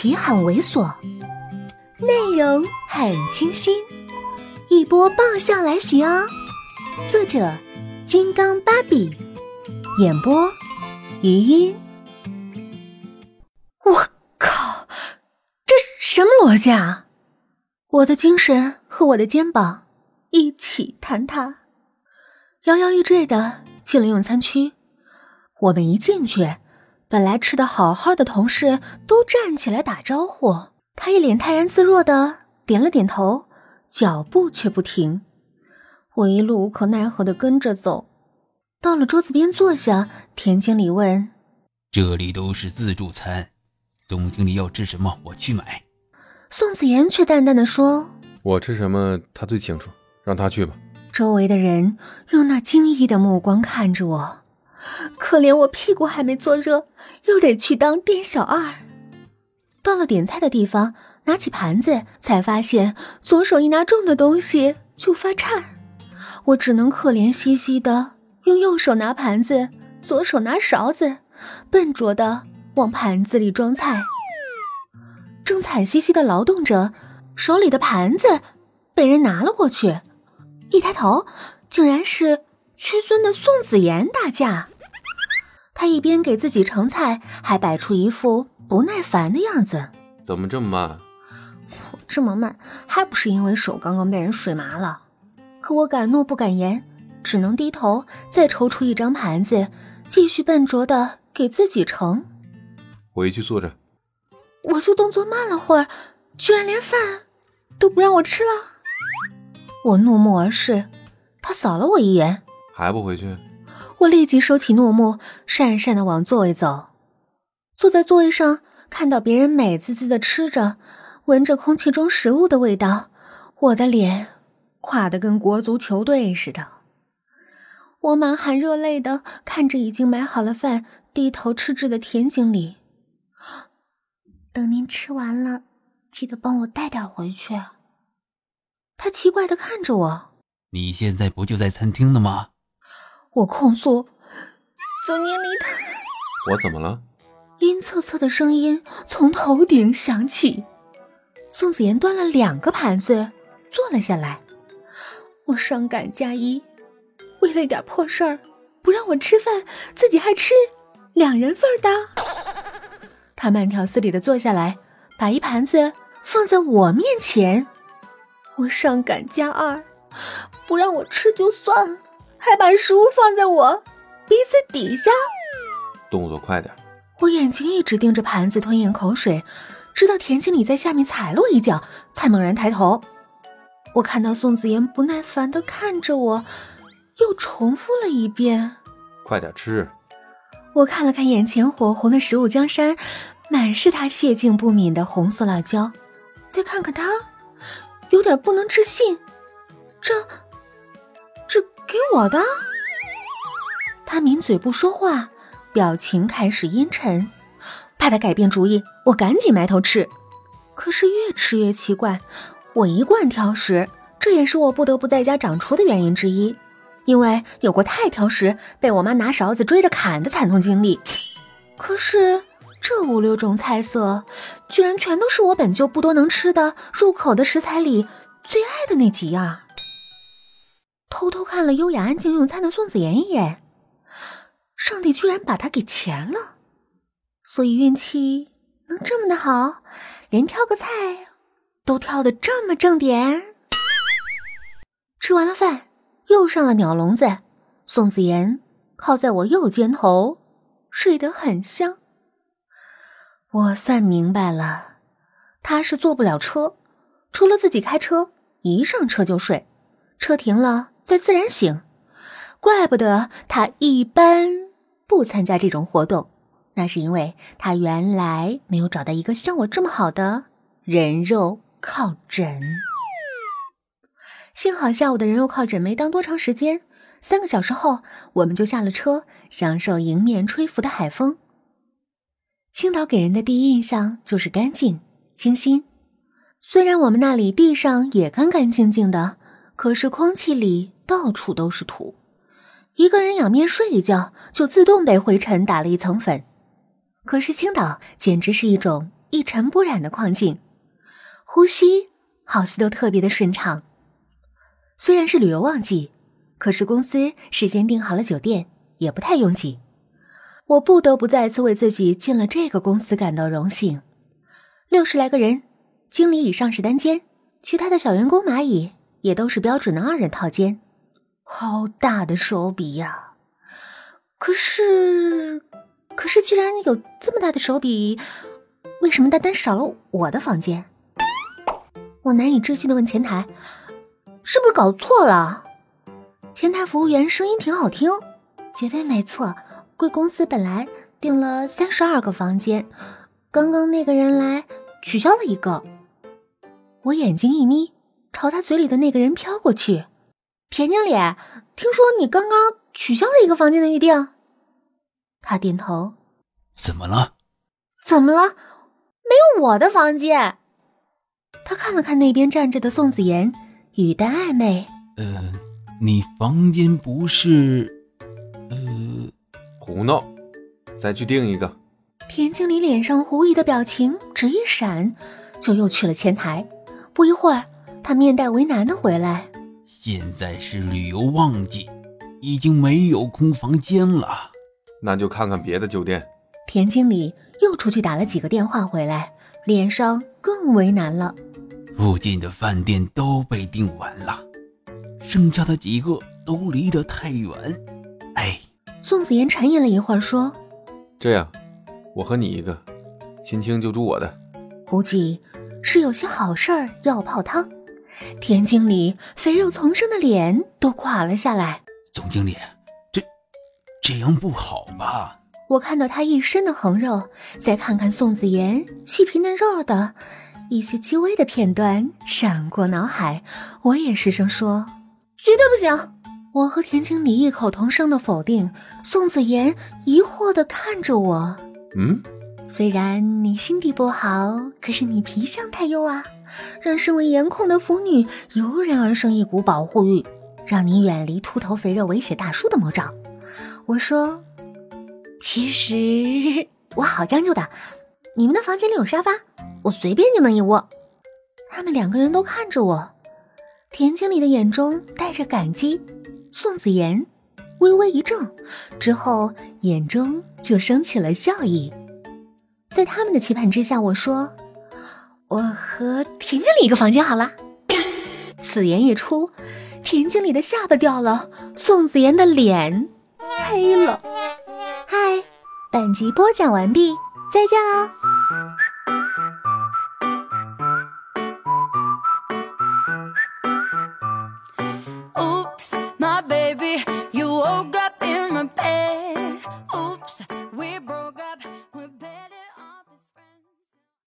题很猥琐，内容很清新，一波爆笑来袭哦！作者：金刚芭比，演播：余音。我靠，这什么逻辑啊！我的精神和我的肩膀一起坍塌，摇摇欲坠的进了用餐区。我们一进去。本来吃的好好的同事都站起来打招呼，他一脸泰然自若的点了点头，脚步却不停。我一路无可奈何的跟着走，到了桌子边坐下，田经理问：“这里都是自助餐，总经理要吃什么我去买。”宋子妍却淡淡的说：“我吃什么他最清楚，让他去吧。”周围的人用那惊异的目光看着我。可怜我屁股还没坐热，又得去当店小二。到了点菜的地方，拿起盘子，才发现左手一拿重的东西就发颤，我只能可怜兮兮的用右手拿盘子，左手拿勺子，笨拙的往盘子里装菜。正惨兮兮的劳动着，手里的盘子被人拿了过去，一抬头，竟然是。屈尊的宋子妍大驾，他一边给自己盛菜，还摆出一副不耐烦的样子。怎么这么慢？我这么慢，还不是因为手刚刚被人水麻了？可我敢怒不敢言，只能低头再抽出一张盘子，继续笨拙的给自己盛。回去坐着。我就动作慢了会儿，居然连饭都不让我吃了。我怒目而视，他扫了我一眼。还不回去？我立即收起怒目，讪讪的往座位走。坐在座位上，看到别人美滋滋的吃着，闻着空气中食物的味道，我的脸垮得跟国足球队似的。我满含热泪的看着已经买好了饭，低头吃着的田经理。等您吃完了，记得帮我带点回去。他奇怪的看着我。你现在不就在餐厅呢吗？我控诉，总经理他，我怎么了？阴恻恻的声音从头顶响起。宋子妍端了两个盘子坐了下来，我伤感加一，为了一点破事儿不让我吃饭，自己还吃两人份的。他慢条斯理的坐下来，把一盘子放在我面前，我伤感加二，不让我吃就算了。还把食物放在我鼻子底下，动作快点！我眼睛一直盯着盘子，吞咽口水，直到田经理在下面踩了我一脚，才猛然抬头。我看到宋子妍不耐烦的看着我，又重复了一遍：“快点吃！”我看了看眼前火红的食物江山，满是他谢敬不敏的红色辣椒，再看看他，有点不能置信，这。给我的，他抿嘴不说话，表情开始阴沉。怕他改变主意，我赶紧埋头吃。可是越吃越奇怪，我一贯挑食，这也是我不得不在家掌厨的原因之一。因为有过太挑食，被我妈拿勺子追着砍的惨痛经历。可是这五六种菜色，居然全都是我本就不多能吃的入口的食材里最爱的那几样。偷偷看了优雅安静用餐的宋子妍一眼，上帝居然把他给钱了，所以运气能这么的好，连挑个菜都挑的这么正点。吃完了饭，又上了鸟笼子，宋子妍靠在我右肩头，睡得很香。我算明白了，他是坐不了车，除了自己开车，一上车就睡，车停了。在自然醒，怪不得他一般不参加这种活动，那是因为他原来没有找到一个像我这么好的人肉靠枕。幸好下午的人肉靠枕没当多长时间，三个小时后我们就下了车，享受迎面吹拂的海风。青岛给人的第一印象就是干净清新，虽然我们那里地上也干干净净的，可是空气里。到处都是土，一个人仰面睡一觉，就自动被灰尘打了一层粉。可是青岛简直是一种一尘不染的矿井，呼吸好似都特别的顺畅。虽然是旅游旺季，可是公司事先订好了酒店，也不太拥挤。我不得不再次为自己进了这个公司感到荣幸。六十来个人，经理以上是单间，其他的小员工蚂蚁也都是标准的二人套间。好大的手笔呀！可是，可是，既然有这么大的手笔，为什么单单少了我的房间？我难以置信的问前台：“是不是搞错了？”前台服务员声音挺好听：“绝对没错。”贵公司本来订了三十二个房间，刚刚那个人来取消了一个。我眼睛一眯，朝他嘴里的那个人飘过去。田经理，听说你刚刚取消了一个房间的预定。他点头。怎么了？怎么了？没有我的房间。他看了看那边站着的宋子妍，语带暧昧。呃，你房间不是？呃。胡闹！再去订一个。田经理脸上狐疑的表情只一闪，就又去了前台。不一会儿，他面带为难的回来。现在是旅游旺季，已经没有空房间了。那就看看别的酒店。田经理又出去打了几个电话回来，脸上更为难了。附近的饭店都被订完了，剩下的几个都离得太远。哎。宋子妍沉吟了一会儿，说：“这样，我和你一个，青青就住我的。估计是有些好事儿要泡汤。”田经理肥肉丛生的脸都垮了下来。总经理，这这样不好吧？我看到他一身的横肉，再看看宋子妍细皮嫩肉的一些细微的片段闪过脑海，我也失声说：“绝对不行。”我和田经理异口同声的否定，宋子妍疑惑的看着我。嗯，虽然你心地不好，可是你皮相太优啊，让身为颜控的腐女油然而生一股保护欲，让你远离秃头肥肉猥亵大叔的魔爪。我说，其实我好将就的，你们的房间里有沙发，我随便就能一窝。他们两个人都看着我，田经理的眼中带着感激。宋子妍微微一怔，之后眼中就升起了笑意。在他们的期盼之下，我说：“我和田经理一个房间好了。”此言一出，田经理的下巴掉了，宋子妍的脸黑了。嗨，本集播讲完毕，再见哦。